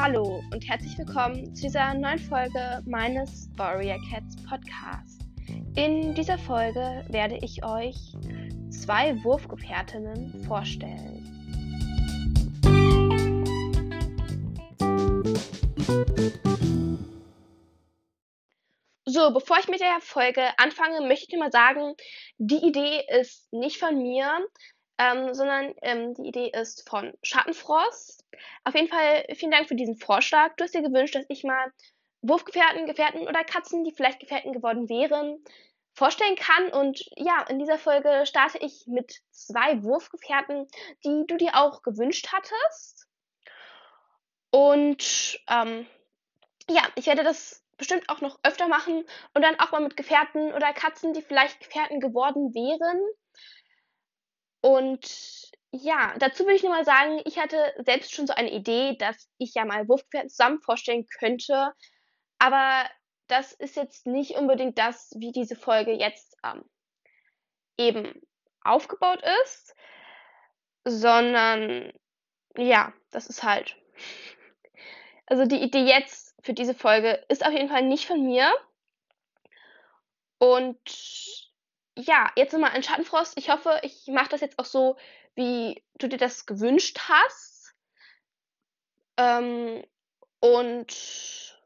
Hallo und herzlich willkommen zu dieser neuen Folge meines Warrior Cats Podcast. In dieser Folge werde ich euch zwei Wurfgefährtinnen vorstellen. So, bevor ich mit der Folge anfange, möchte ich mal sagen, die Idee ist nicht von mir, ähm, sondern ähm, die Idee ist von Schattenfrost. Auf jeden Fall vielen Dank für diesen Vorschlag. Du hast dir gewünscht, dass ich mal Wurfgefährten, Gefährten oder Katzen, die vielleicht Gefährten geworden wären, vorstellen kann. Und ja, in dieser Folge starte ich mit zwei Wurfgefährten, die du dir auch gewünscht hattest. Und ähm, ja, ich werde das bestimmt auch noch öfter machen und dann auch mal mit Gefährten oder Katzen, die vielleicht Gefährten geworden wären. Und ja, dazu würde ich nur mal sagen, ich hatte selbst schon so eine Idee, dass ich ja mal Wurfgefährten zusammen vorstellen könnte. Aber das ist jetzt nicht unbedingt das, wie diese Folge jetzt ähm, eben aufgebaut ist, sondern ja, das ist halt. Also die Idee jetzt für diese Folge ist auf jeden Fall nicht von mir. Und ja, jetzt nochmal an Schattenfrost. Ich hoffe, ich mache das jetzt auch so, wie du dir das gewünscht hast. Ähm, und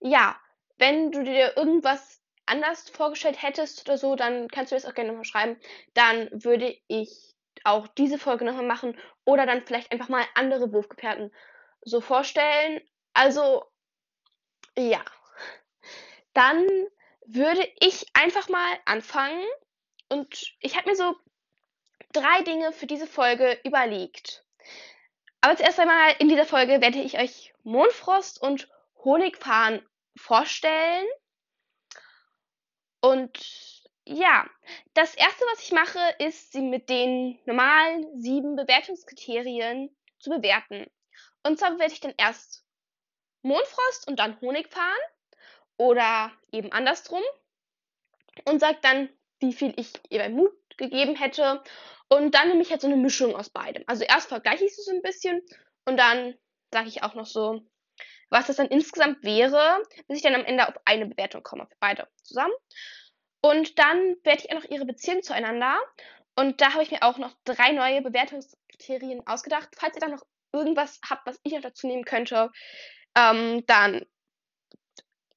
ja, wenn du dir irgendwas anders vorgestellt hättest oder so, dann kannst du das auch gerne nochmal schreiben. Dann würde ich auch diese Folge nochmal machen oder dann vielleicht einfach mal andere Wurfgefährten so vorstellen. Also, ja. Dann würde ich einfach mal anfangen und ich habe mir so drei Dinge für diese Folge überlegt. Aber zuerst einmal in dieser Folge werde ich euch Mondfrost und Honigfahren vorstellen. Und ja, das erste, was ich mache, ist, sie mit den normalen sieben Bewertungskriterien zu bewerten. Und zwar bewerte ich dann erst Mondfrost und dann Honigfahren oder eben andersrum und sage dann, wie viel ich ihr beim Mut gegeben hätte. Und dann nehme ich halt so eine Mischung aus beidem. Also erst vergleiche ich sie so ein bisschen und dann sage ich auch noch so, was das dann insgesamt wäre, bis ich dann am Ende auf eine Bewertung komme für beide zusammen. Und dann werde ich auch noch ihre Beziehung zueinander. Und da habe ich mir auch noch drei neue Bewertungskriterien ausgedacht. Falls ihr da noch irgendwas habt, was ich noch dazu nehmen könnte, ähm, dann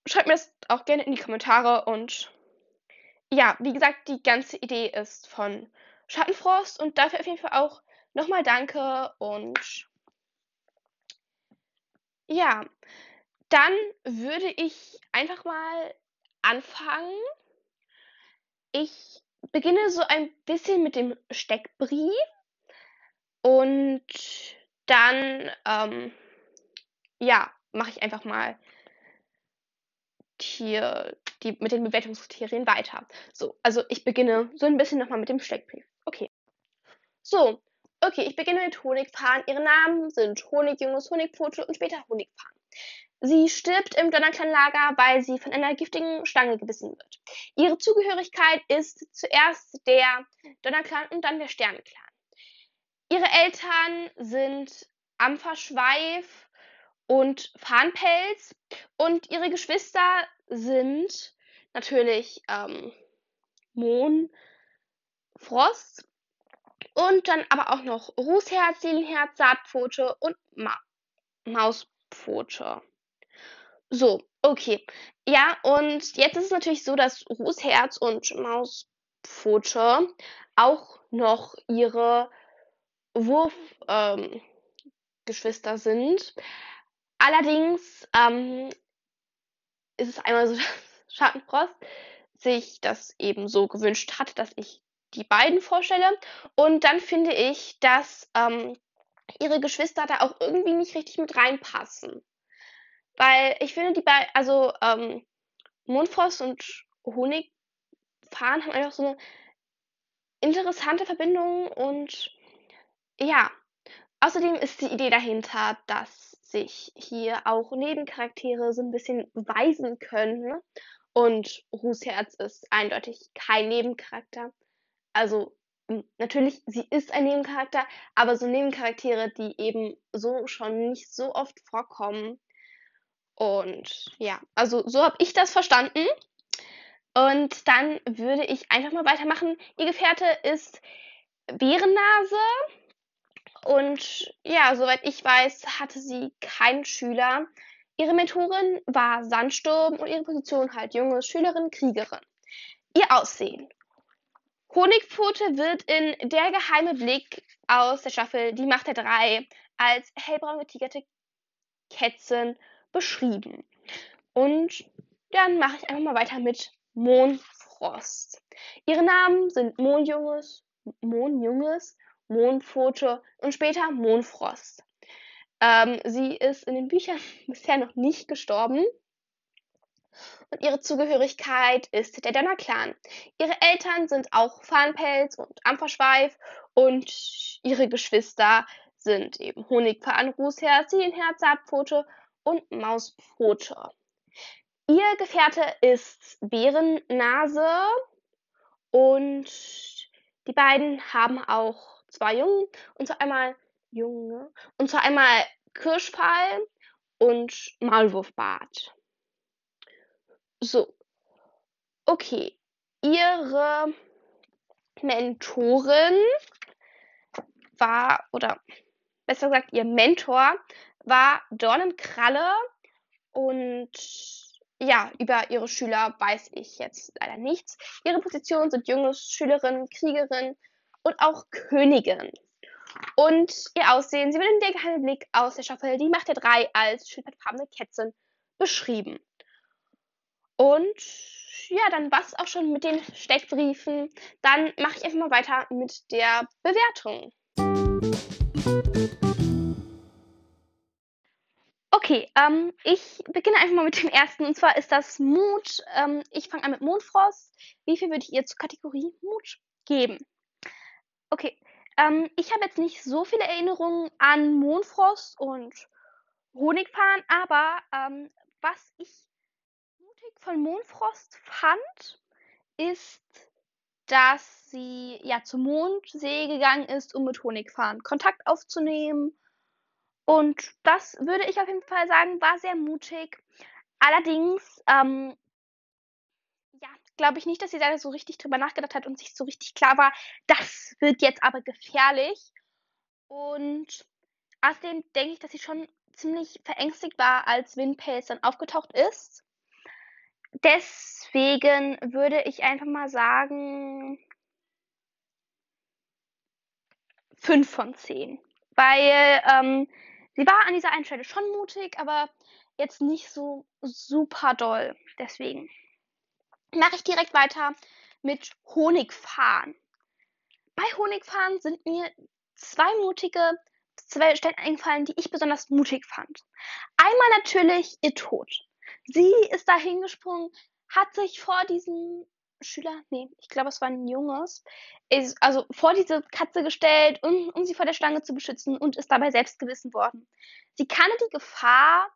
schreibt mir das auch gerne in die Kommentare und ja, wie gesagt, die ganze Idee ist von Schattenfrost und dafür auf jeden Fall auch nochmal danke und ja, dann würde ich einfach mal anfangen. Ich beginne so ein bisschen mit dem Steckbrief und dann, ähm, ja, mache ich einfach mal hier die, mit den Bewertungskriterien weiter. So, also ich beginne so ein bisschen nochmal mit dem Steckbrief. Okay. So, okay, ich beginne mit Honigfahren. Ihre Namen sind Honigjunges, Honigpfote und später Honigfahren. Sie stirbt im Donnerclan-Lager, weil sie von einer giftigen Schlange gebissen wird. Ihre Zugehörigkeit ist zuerst der Donnerclan und dann der Sternenclan. Ihre Eltern sind Ampferschweif und Fahnpelz und ihre Geschwister sind natürlich ähm, Mohn, Frost und dann aber auch noch Rußherz, Seelenherz, Saatpfote und Ma Mauspfote. So, okay. Ja, und jetzt ist es natürlich so, dass Rußherz und Mauspfote auch noch ihre Wurfgeschwister ähm, sind. Allerdings ähm, ist es einmal so, dass Schattenfrost sich das eben so gewünscht hat, dass ich die beiden vorstelle. Und dann finde ich, dass ähm, ihre Geschwister da auch irgendwie nicht richtig mit reinpassen. Weil ich finde, die beiden, also ähm, Mondfrost und Honigfahren haben einfach so eine interessante Verbindung und ja. Außerdem ist die Idee dahinter, dass sich hier auch Nebencharaktere so ein bisschen beweisen können. Und Rußherz ist eindeutig kein Nebencharakter. Also natürlich, sie ist ein Nebencharakter, aber so Nebencharaktere, die eben so schon nicht so oft vorkommen. Und ja, also so habe ich das verstanden. Und dann würde ich einfach mal weitermachen. Ihr Gefährte ist Bärennase. Und ja, soweit ich weiß, hatte sie keinen Schüler. Ihre Mentorin war Sandsturm und ihre Position halt junge Schülerin, Kriegerin. Ihr Aussehen. Honigpfote wird in Der geheime Blick aus der Staffel Die Macht der Drei als hellbraun getigerte Kätzchen beschrieben. Und dann mache ich einfach mal weiter mit Mohnfrost. Ihre Namen sind Mohnjunges, Mohnjunges, Mohnpfote und später Mohnfrost. Ähm, sie ist in den Büchern bisher noch nicht gestorben. Und ihre Zugehörigkeit ist der Donnerclan. Ihre Eltern sind auch Farnpelz und Ampferschweif und ihre Geschwister sind eben Honigfahren, Rußherz, Ziehenherz, Saatpfote und Mauspfote. Ihr Gefährte ist Bärennase und die beiden haben auch zwei Jungen und zwar einmal Junge und zwar einmal Kirschpfeil und Maulwurfbart. So. Okay. Ihre Mentorin war, oder besser gesagt, ihr Mentor war Dornenkralle und ja, über ihre Schüler weiß ich jetzt leider nichts. Ihre Positionen sind junge Schülerin, Kriegerin und auch Königin. Und ihr Aussehen, sie wird in der geheime Blick aus der Staffel Die Macht der Drei als schildpattfarbene Kätzchen beschrieben. Und ja, dann war es auch schon mit den Steckbriefen. Dann mache ich einfach mal weiter mit der Bewertung. Okay, ähm, ich beginne einfach mal mit dem ersten. Und zwar ist das Mut. Ähm, ich fange an mit Mondfrost. Wie viel würde ich ihr zur Kategorie Mut geben? Okay, ähm, ich habe jetzt nicht so viele Erinnerungen an Mondfrost und Honigfahren, aber ähm, was ich mutig von Mondfrost fand, ist, dass sie ja zum Mondsee gegangen ist, um mit Honigfahren Kontakt aufzunehmen. Und das würde ich auf jeden Fall sagen, war sehr mutig. Allerdings, ähm, glaube ich nicht, dass sie da so richtig drüber nachgedacht hat und sich so richtig klar war, das wird jetzt aber gefährlich. Und außerdem denke ich, dass sie schon ziemlich verängstigt war, als Windpelz dann aufgetaucht ist. Deswegen würde ich einfach mal sagen 5 von 10. Weil ähm, sie war an dieser einen Stelle schon mutig, aber jetzt nicht so super doll. Deswegen mache ich direkt weiter mit Honigfahren. Bei Honigfahren sind mir zwei mutige zwei Stellen eingefallen, die ich besonders mutig fand. Einmal natürlich ihr Tod. Sie ist da hingesprungen, hat sich vor diesem Schüler, nee, ich glaube, es war ein Junges, ist also vor diese Katze gestellt, um, um sie vor der Schlange zu beschützen und ist dabei selbst gewissen worden. Sie kannte die Gefahr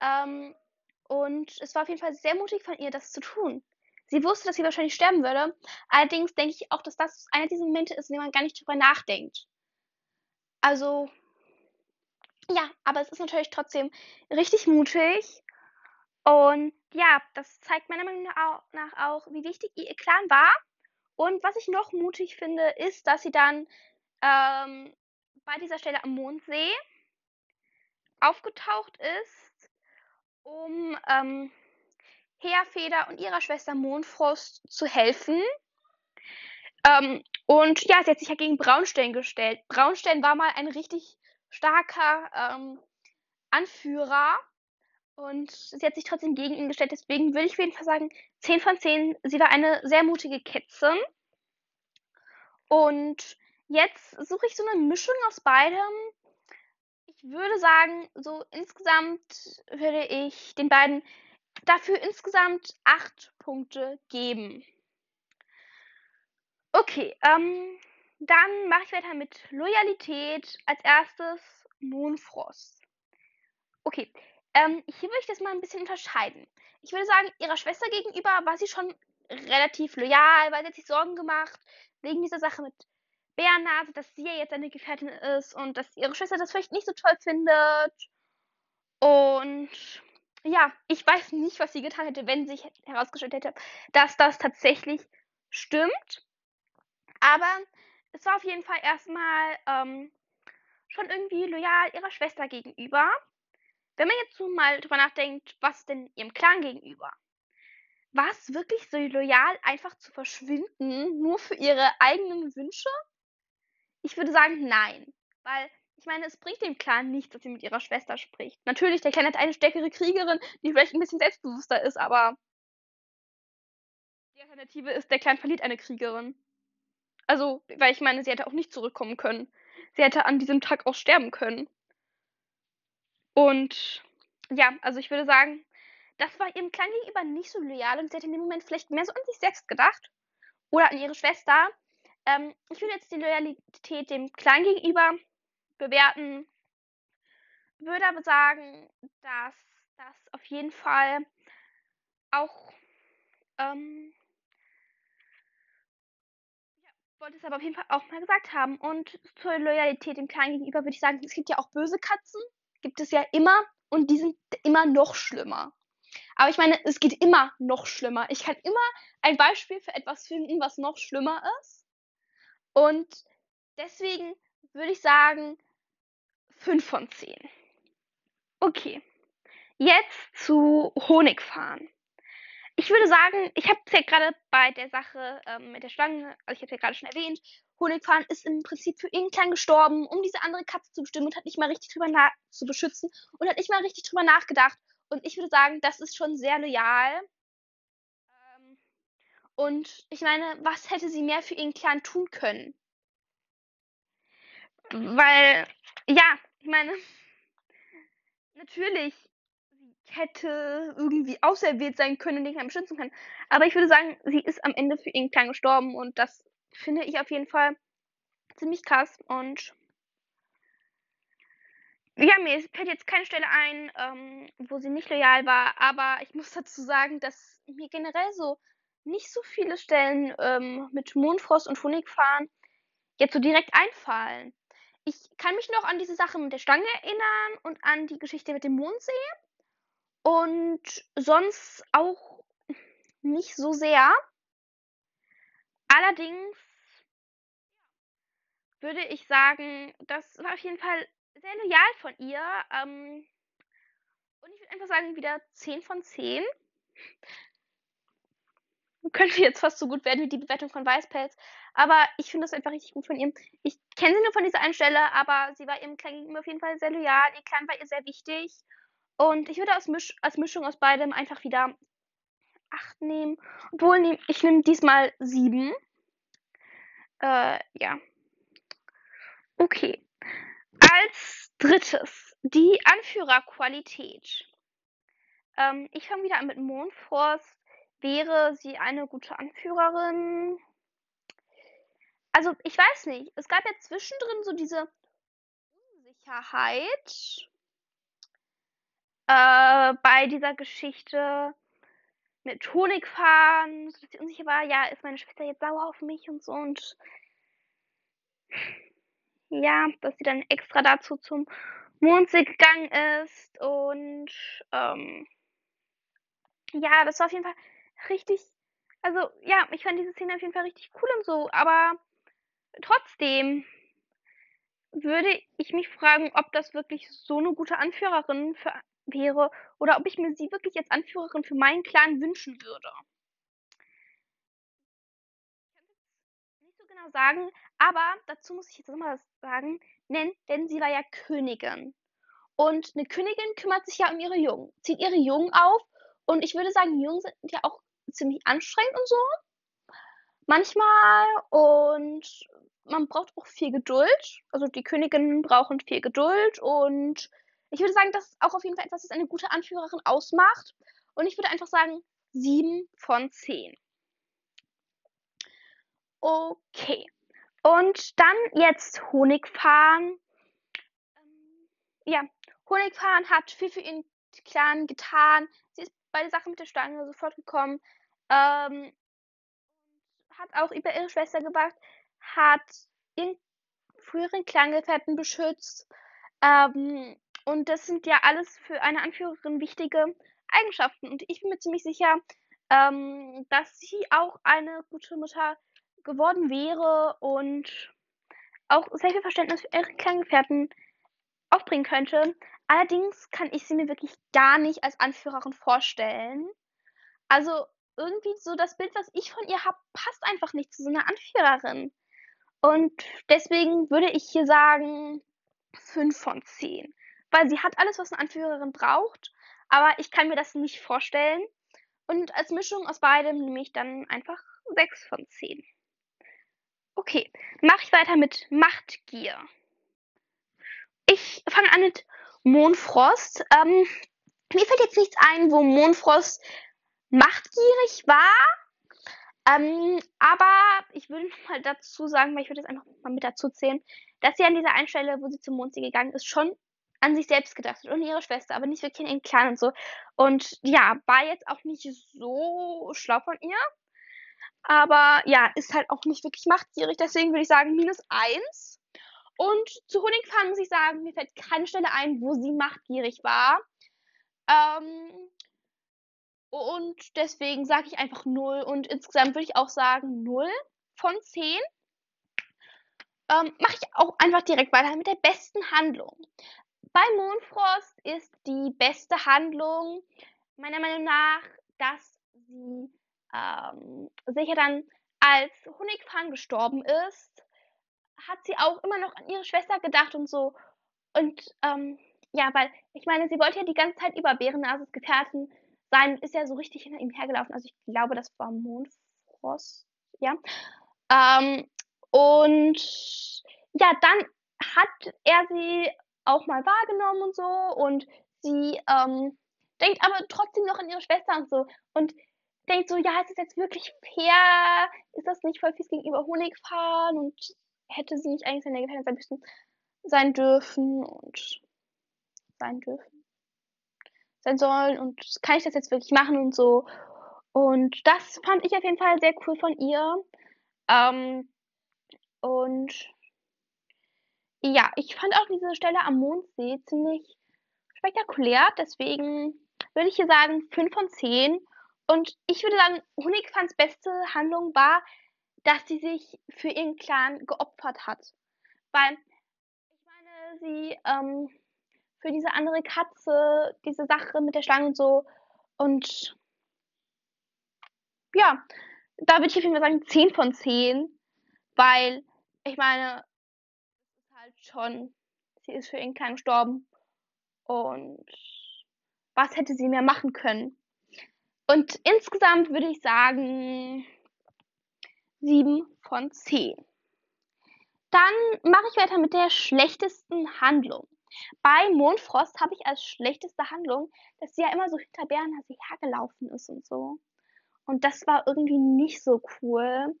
ähm, und es war auf jeden Fall sehr mutig von ihr, das zu tun. Sie wusste, dass sie wahrscheinlich sterben würde. Allerdings denke ich auch, dass das einer dieser Momente ist, in denen man gar nicht drüber nachdenkt. Also, ja, aber es ist natürlich trotzdem richtig mutig. Und ja, das zeigt meiner Meinung nach auch, wie wichtig ihr Clan war. Und was ich noch mutig finde, ist, dass sie dann ähm, bei dieser Stelle am Mondsee aufgetaucht ist, um ähm, Heerfeder und ihrer Schwester Mondfrost zu helfen. Ähm, und ja, sie hat sich ja gegen Braunstein gestellt. Braunstein war mal ein richtig starker ähm, Anführer und sie hat sich trotzdem gegen ihn gestellt. Deswegen würde ich auf jeden Fall sagen, 10 von 10. Sie war eine sehr mutige Kätzin. Und jetzt suche ich so eine Mischung aus beidem. Ich würde sagen, so insgesamt würde ich den beiden dafür insgesamt acht Punkte geben. Okay, ähm, dann mache ich weiter mit Loyalität. Als erstes Mohnfrost. Okay, ähm, hier würde ich das mal ein bisschen unterscheiden. Ich würde sagen, ihrer Schwester gegenüber war sie schon relativ loyal, weil sie hat sich Sorgen gemacht wegen dieser Sache mit Bärnase, dass sie ja jetzt eine Gefährtin ist und dass ihre Schwester das vielleicht nicht so toll findet. Und ja, ich weiß nicht, was sie getan hätte, wenn sich herausgestellt hätte, dass das tatsächlich stimmt. Aber es war auf jeden Fall erstmal ähm, schon irgendwie loyal ihrer Schwester gegenüber. Wenn man jetzt so mal drüber nachdenkt, was denn ihrem Clan gegenüber? War es wirklich so loyal, einfach zu verschwinden, nur für ihre eigenen Wünsche? Ich würde sagen, nein. Weil, ich meine, es bringt dem Clan nichts, dass sie mit ihrer Schwester spricht. Natürlich, der Clan hat eine stärkere Kriegerin, die vielleicht ein bisschen selbstbewusster ist, aber die Alternative ist, der Clan verliert eine Kriegerin. Also, weil ich meine, sie hätte auch nicht zurückkommen können. Sie hätte an diesem Tag auch sterben können. Und ja, also ich würde sagen, das war ihrem Clan gegenüber nicht so loyal und sie hätte in dem Moment vielleicht mehr so an sich selbst gedacht. Oder an ihre Schwester. Ähm, ich würde jetzt die Loyalität dem Clan gegenüber bewerten. Würde aber sagen, dass das auf jeden Fall auch ähm, wollte es aber auf jeden Fall auch mal gesagt haben. Und zur Loyalität dem Clan gegenüber würde ich sagen, es gibt ja auch böse Katzen. Gibt es ja immer. Und die sind immer noch schlimmer. Aber ich meine, es geht immer noch schlimmer. Ich kann immer ein Beispiel für etwas finden, was noch schlimmer ist. Und deswegen würde ich sagen 5 von 10. Okay. Jetzt zu Honigfahren. Ich würde sagen, ich habe es ja gerade bei der Sache ähm, mit der Schlange, also ich habe ja gerade schon erwähnt, Honigfahren ist im Prinzip für irgendeinen gestorben, um diese andere Katze zu bestimmen und hat nicht mal richtig drüber zu beschützen und hat nicht mal richtig drüber nachgedacht. Und ich würde sagen, das ist schon sehr loyal. Ähm, und ich meine, was hätte sie mehr für ihren Clan tun können? Weil, ja, ich meine, natürlich hätte irgendwie auserwählt sein können und den Clan beschützen können. Aber ich würde sagen, sie ist am Ende für ihren Clan gestorben und das finde ich auf jeden Fall ziemlich krass und ja, mir fällt jetzt keine Stelle ein, ähm, wo sie nicht loyal war, aber ich muss dazu sagen, dass mir generell so nicht so viele Stellen ähm, mit Mondfrost und Honigfahren jetzt so direkt einfallen. Ich kann mich noch an diese Sache mit der Stange erinnern und an die Geschichte mit dem Mondsee. Und sonst auch nicht so sehr. Allerdings würde ich sagen, das war auf jeden Fall sehr loyal von ihr. Ähm, und ich würde einfach sagen, wieder 10 von 10. Könnte jetzt fast so gut werden wie die Bewertung von Weißpelz. Aber ich finde das einfach richtig gut von ihr. Ich kenne sie nur von dieser einen Stelle, aber sie war ihrem Clan gegenüber auf jeden Fall sehr loyal. Ihr Clan war ihr sehr wichtig. Und ich würde als, Misch als Mischung aus beidem einfach wieder 8 nehmen. Obwohl, ich nehme diesmal 7. Äh, ja. Okay. Als drittes die Anführerqualität. Ähm, ich fange wieder an mit Mondfrost. Wäre sie eine gute Anführerin? Also, ich weiß nicht. Es gab ja zwischendrin so diese Unsicherheit äh, bei dieser Geschichte mit Honigfahren, dass sie unsicher war, ja, ist meine Schwester jetzt sauer auf mich und so und ja, dass sie dann extra dazu zum Mondsee gegangen ist und ähm, ja, das war auf jeden Fall richtig, also ja, ich fand diese Szene auf jeden Fall richtig cool und so, aber trotzdem würde ich mich fragen, ob das wirklich so eine gute Anführerin für wäre oder ob ich mir sie wirklich als Anführerin für meinen Clan wünschen würde. Ich kann es nicht so genau sagen, aber dazu muss ich jetzt nochmal was sagen, denn, denn sie war ja Königin. Und eine Königin kümmert sich ja um ihre Jungen, zieht ihre Jungen auf und ich würde sagen, Jungen sind ja auch ziemlich anstrengend und so. Manchmal und man braucht auch viel Geduld. Also die Königinnen brauchen viel Geduld und ich würde sagen, das ist auch auf jeden Fall etwas, was eine gute Anführerin ausmacht. Und ich würde einfach sagen, 7 von 10. Okay. Und dann jetzt Honigfahren. Ähm, ja, Honigfahren hat viel für ihren Clan getan. Bei der Sache mit der Stange sofort gekommen. Ähm, hat auch über ihre Schwester gewacht. Hat ihren früheren Clangefährten beschützt. Ähm, und das sind ja alles für eine Anführerin wichtige Eigenschaften. Und ich bin mir ziemlich sicher, ähm, dass sie auch eine gute Mutter geworden wäre und auch sehr viel Verständnis für ihre Kleingefährten aufbringen könnte. Allerdings kann ich sie mir wirklich gar nicht als Anführerin vorstellen. Also irgendwie so das Bild, was ich von ihr habe, passt einfach nicht zu so einer Anführerin. Und deswegen würde ich hier sagen 5 von 10. Weil sie hat alles, was eine Anführerin braucht, aber ich kann mir das nicht vorstellen. Und als Mischung aus beidem nehme ich dann einfach 6 von 10. Okay, mache ich weiter mit Machtgier. Ich fange an mit Mondfrost. Ähm, mir fällt jetzt nichts ein, wo Mondfrost machtgierig war. Ähm, aber ich würde mal dazu sagen, weil ich würde das einfach mal mit dazu zählen, dass sie an dieser einen Stelle, wo sie zum Mondsee gegangen ist, schon an sich selbst gedacht hat und ihre Schwester, aber nicht wirklich in den Clan und so. Und ja, war jetzt auch nicht so schlau von ihr. Aber ja, ist halt auch nicht wirklich machtgierig. Deswegen würde ich sagen, minus eins. Und zu Honigfahren muss ich sagen, mir fällt keine Stelle ein, wo sie machtgierig war. Ähm, und deswegen sage ich einfach 0. Und insgesamt würde ich auch sagen 0 von 10. Ähm, Mache ich auch einfach direkt weiter mit der besten Handlung. Bei Mondfrost ist die beste Handlung meiner Meinung nach, dass sie ähm, sicher dann als Honigfang gestorben ist, hat sie auch immer noch an ihre Schwester gedacht und so. Und ähm, ja, weil ich meine, sie wollte ja die ganze Zeit über Bärennases Gefährten sein, ist ja so richtig hinter ihm hergelaufen. Also ich glaube, das war Mondfrost, ja. Ähm, und ja, dann hat er sie auch mal wahrgenommen und so und sie ähm, denkt aber trotzdem noch an ihre Schwester und so. Und denkt so, ja, ist das jetzt wirklich fair? Ist das nicht voll fies gegenüber Honigfahren? Und hätte sie nicht eigentlich seine Gefährtin sein müssen, sein dürfen und sein dürfen, sein sollen und kann ich das jetzt wirklich machen und so. Und das fand ich auf jeden Fall sehr cool von ihr. Ähm, und ja, ich fand auch diese Stelle am Mondsee ziemlich spektakulär. Deswegen würde ich hier sagen 5 von 10. Und ich würde sagen, Honigfans beste Handlung war, dass sie sich für ihren Clan geopfert hat. Weil, ich meine, sie ähm, für diese andere Katze, diese Sache mit der Schlange und so. Und ja, da würde ich auf jeden Fall sagen 10 von 10. Weil, ich meine, es ist halt schon, sie ist für ihren Clan gestorben. Und was hätte sie mehr machen können? Und insgesamt würde ich sagen 7 von 10. Dann mache ich weiter mit der schlechtesten Handlung. Bei Mondfrost habe ich als schlechteste Handlung, dass sie ja immer so hinter Bärenhase hergelaufen ist und so. Und das war irgendwie nicht so cool.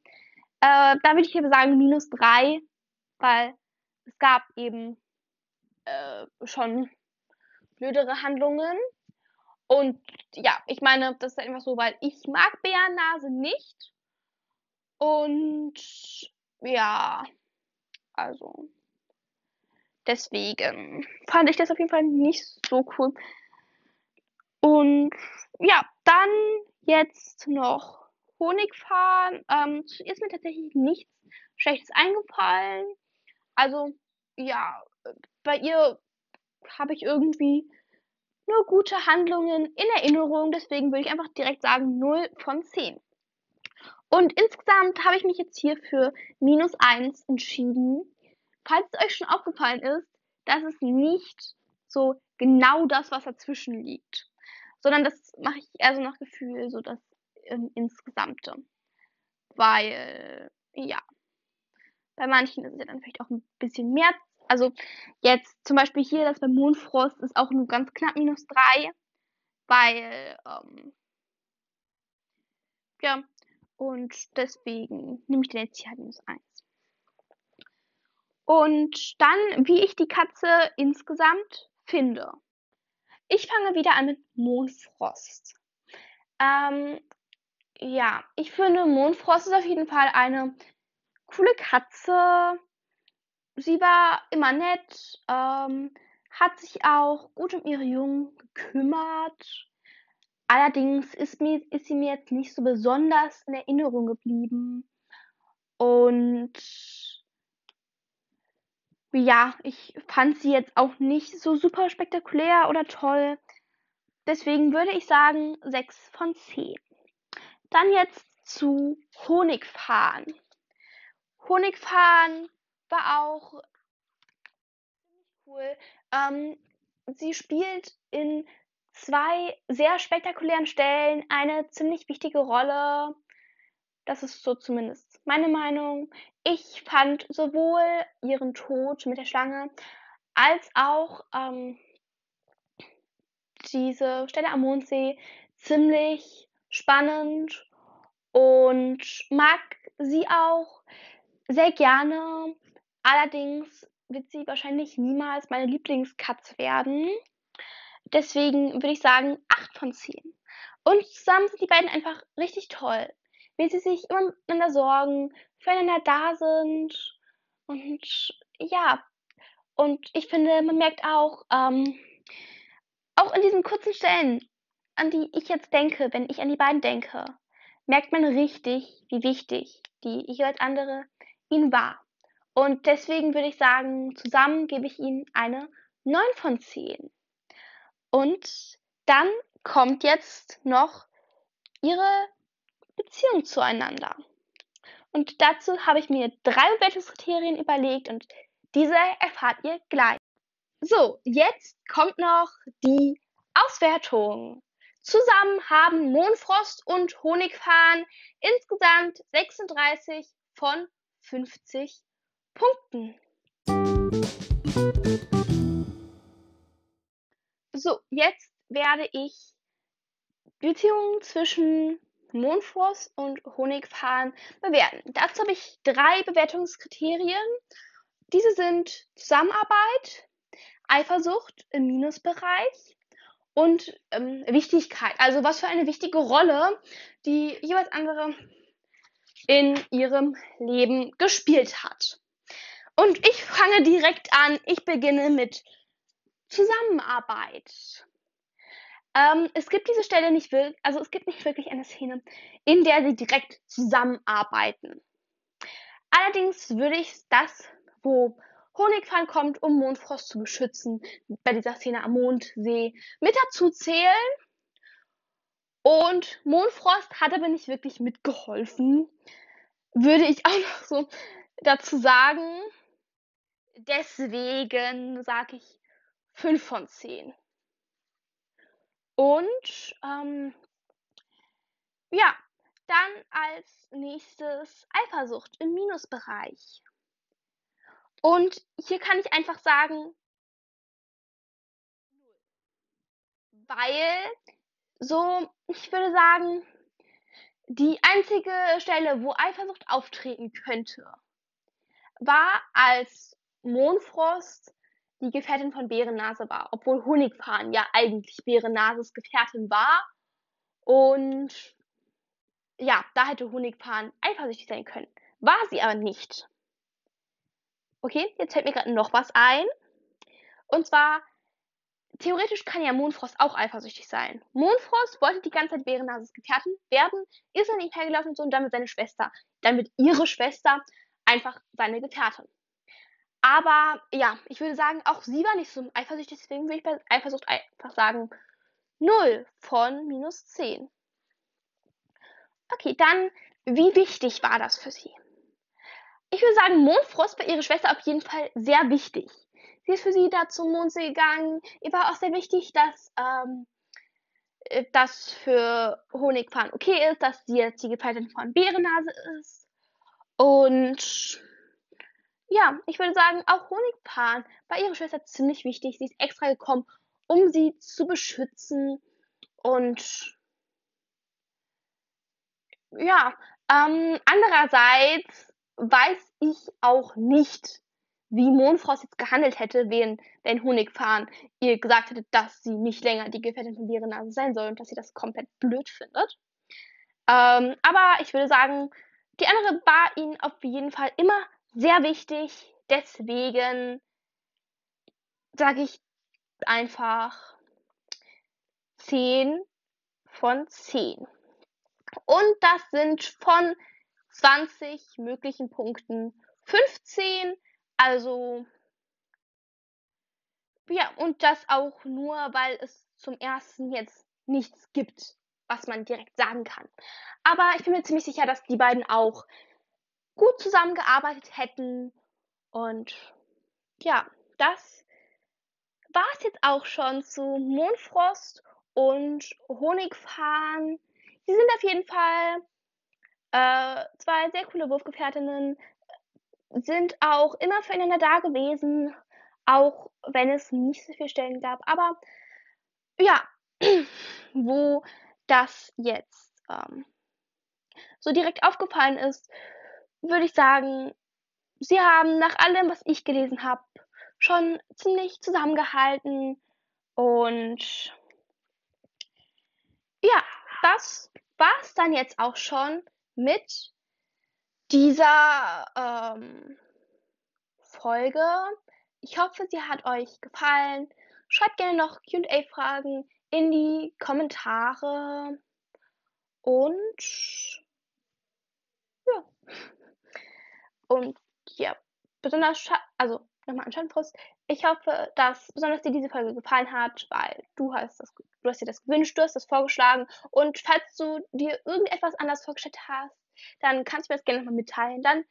Äh, da würde ich hier sagen minus 3, weil es gab eben äh, schon blödere Handlungen. Und ja, ich meine, das ist einfach so, weil ich mag Bärennase nicht. Und ja, also deswegen fand ich das auf jeden Fall nicht so cool. Und ja, dann jetzt noch Honigfahren. Ähm, ist mir tatsächlich nichts Schlechtes eingefallen. Also ja, bei ihr habe ich irgendwie nur gute Handlungen in Erinnerung. Deswegen würde ich einfach direkt sagen 0 von 10. Und insgesamt habe ich mich jetzt hier für minus 1 entschieden. Falls es euch schon aufgefallen ist, dass es nicht so genau das, was dazwischen liegt. Sondern das mache ich eher so nach Gefühl, so das ähm, Insgesamte. Weil, ja, bei manchen ist es ja dann vielleicht auch ein bisschen mehr also jetzt zum Beispiel hier, das beim Mondfrost ist auch nur ganz knapp minus 3, weil, ähm, ja, und deswegen nehme ich den jetzt hier halt minus 1. Und dann, wie ich die Katze insgesamt finde. Ich fange wieder an mit Mondfrost. Ähm, ja, ich finde Mondfrost ist auf jeden Fall eine coole Katze sie war immer nett, ähm, hat sich auch gut um ihre Jungen gekümmert. Allerdings ist, mir, ist sie mir jetzt nicht so besonders in Erinnerung geblieben. Und ja, ich fand sie jetzt auch nicht so super spektakulär oder toll. Deswegen würde ich sagen 6 von 10. Dann jetzt zu Honigfahren. Honigfahren war auch ziemlich cool. Ähm, sie spielt in zwei sehr spektakulären Stellen eine ziemlich wichtige Rolle. Das ist so zumindest meine Meinung. Ich fand sowohl ihren Tod mit der Schlange als auch ähm, diese Stelle am Mondsee ziemlich spannend und mag sie auch sehr gerne. Allerdings wird sie wahrscheinlich niemals meine Lieblingskatze werden. Deswegen würde ich sagen 8 von 10. Und zusammen sind die beiden einfach richtig toll. Wie sie sich immer miteinander sorgen, füreinander da sind. Und ja, und ich finde, man merkt auch, ähm, auch in diesen kurzen Stellen, an die ich jetzt denke, wenn ich an die beiden denke, merkt man richtig, wie wichtig die jeweils andere ihnen war. Und deswegen würde ich sagen, zusammen gebe ich ihnen eine 9 von 10. Und dann kommt jetzt noch ihre Beziehung zueinander. Und dazu habe ich mir drei Bewertungskriterien überlegt und diese erfahrt ihr gleich. So, jetzt kommt noch die Auswertung. Zusammen haben Mondfrost und Honigfahren insgesamt 36 von 50 Punkten. So, jetzt werde ich die Beziehung zwischen Mondfrost und Honigfahren bewerten. Dazu habe ich drei Bewertungskriterien. Diese sind Zusammenarbeit, Eifersucht im Minusbereich und ähm, Wichtigkeit. Also was für eine wichtige Rolle die jeweils andere in ihrem Leben gespielt hat. Und ich fange direkt an. Ich beginne mit Zusammenarbeit. Ähm, es gibt diese Stelle nicht wirklich, also es gibt nicht wirklich eine Szene, in der sie direkt zusammenarbeiten. Allerdings würde ich das, wo Honigfang kommt, um Mondfrost zu beschützen, bei dieser Szene am Mondsee, mit dazu zählen. Und Mondfrost hat aber nicht wirklich mitgeholfen, würde ich auch noch so dazu sagen. Deswegen sage ich 5 von 10. Und ähm, ja, dann als nächstes Eifersucht im Minusbereich. Und hier kann ich einfach sagen, weil so, ich würde sagen, die einzige Stelle, wo Eifersucht auftreten könnte, war als Mondfrost die Gefährtin von Bärennase war, obwohl Honigfahren ja eigentlich Bärennases Gefährtin war. Und ja, da hätte Honigfahren eifersüchtig sein können. War sie aber nicht. Okay, jetzt fällt mir gerade noch was ein. Und zwar, theoretisch kann ja Mondfrost auch eifersüchtig sein. Mondfrost wollte die ganze Zeit Bärennases Gefährtin werden, ist er nicht hergelaufen und so und damit seine Schwester. Damit ihre Schwester einfach seine Gefährtin. Aber ja, ich würde sagen, auch sie war nicht so eifersüchtig, deswegen würde ich bei Eifersucht einfach sagen 0 von minus 10. Okay, dann, wie wichtig war das für sie? Ich würde sagen, Mondfrost bei ihrer Schwester auf jeden Fall sehr wichtig. Sie ist für sie da zum Mondsee gegangen. Ihr war auch sehr wichtig, dass ähm, äh, das für Honigfahren okay ist, dass sie jetzt die Gefährtin von Bärennase ist. Und ja, ich würde sagen, auch Honigpan bei ihrer Schwester ziemlich wichtig. Sie ist extra gekommen, um sie zu beschützen. Und ja, ähm, andererseits weiß ich auch nicht, wie Mondfrost jetzt gehandelt hätte, wenn, wenn Honigfahren ihr gesagt hätte, dass sie nicht länger die Gefährtin von Bärennase sein soll und dass sie das komplett blöd findet. Ähm, aber ich würde sagen, die andere war ihnen auf jeden Fall immer sehr wichtig, deswegen sage ich einfach 10 von 10. Und das sind von 20 möglichen Punkten 15. Also ja, und das auch nur, weil es zum ersten jetzt nichts gibt, was man direkt sagen kann. Aber ich bin mir ziemlich sicher, dass die beiden auch gut zusammengearbeitet hätten. Und ja, das war es jetzt auch schon zu Mondfrost und Honigfahren. Sie sind auf jeden Fall äh, zwei sehr coole Wurfgefährtinnen, sind auch immer füreinander da gewesen, auch wenn es nicht so viele Stellen gab. Aber ja, wo das jetzt ähm, so direkt aufgefallen ist, würde ich sagen, sie haben nach allem, was ich gelesen habe, schon ziemlich zusammengehalten. Und ja, das war es dann jetzt auch schon mit dieser ähm, Folge. Ich hoffe, sie hat euch gefallen. Schreibt gerne noch QA-Fragen in die Kommentare. Und ja. Und ja, besonders, also nochmal an Schandfrost. Ich hoffe, dass besonders dir diese Folge gefallen hat, weil du hast, das, du hast dir das gewünscht, du hast das vorgeschlagen. Und falls du dir irgendetwas anders vorgestellt hast, dann kannst du mir das gerne nochmal mitteilen. Dann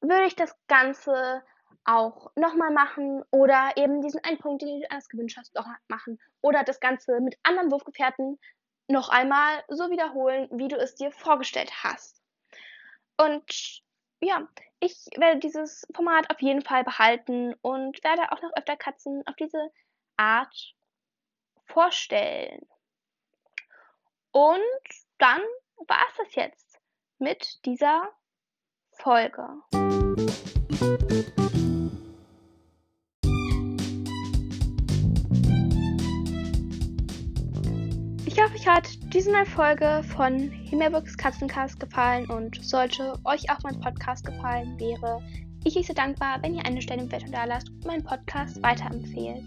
würde ich das Ganze auch nochmal machen oder eben diesen einen Punkt, den du dir anders gewünscht hast, noch machen. Oder das Ganze mit anderen Wurfgefährten noch einmal so wiederholen, wie du es dir vorgestellt hast. Und ja, ich werde dieses Format auf jeden Fall behalten und werde auch noch öfter Katzen auf diese Art vorstellen. Und dann war es das jetzt mit dieser Folge. Ich hoffe, euch hat diese neue Folge von Himmelbooks Katzencast gefallen und sollte euch auch mein Podcast gefallen, wäre ich euch sehr dankbar, wenn ihr eine Stelle im Bewertung da lasst und meinen Podcast weiterempfehlt.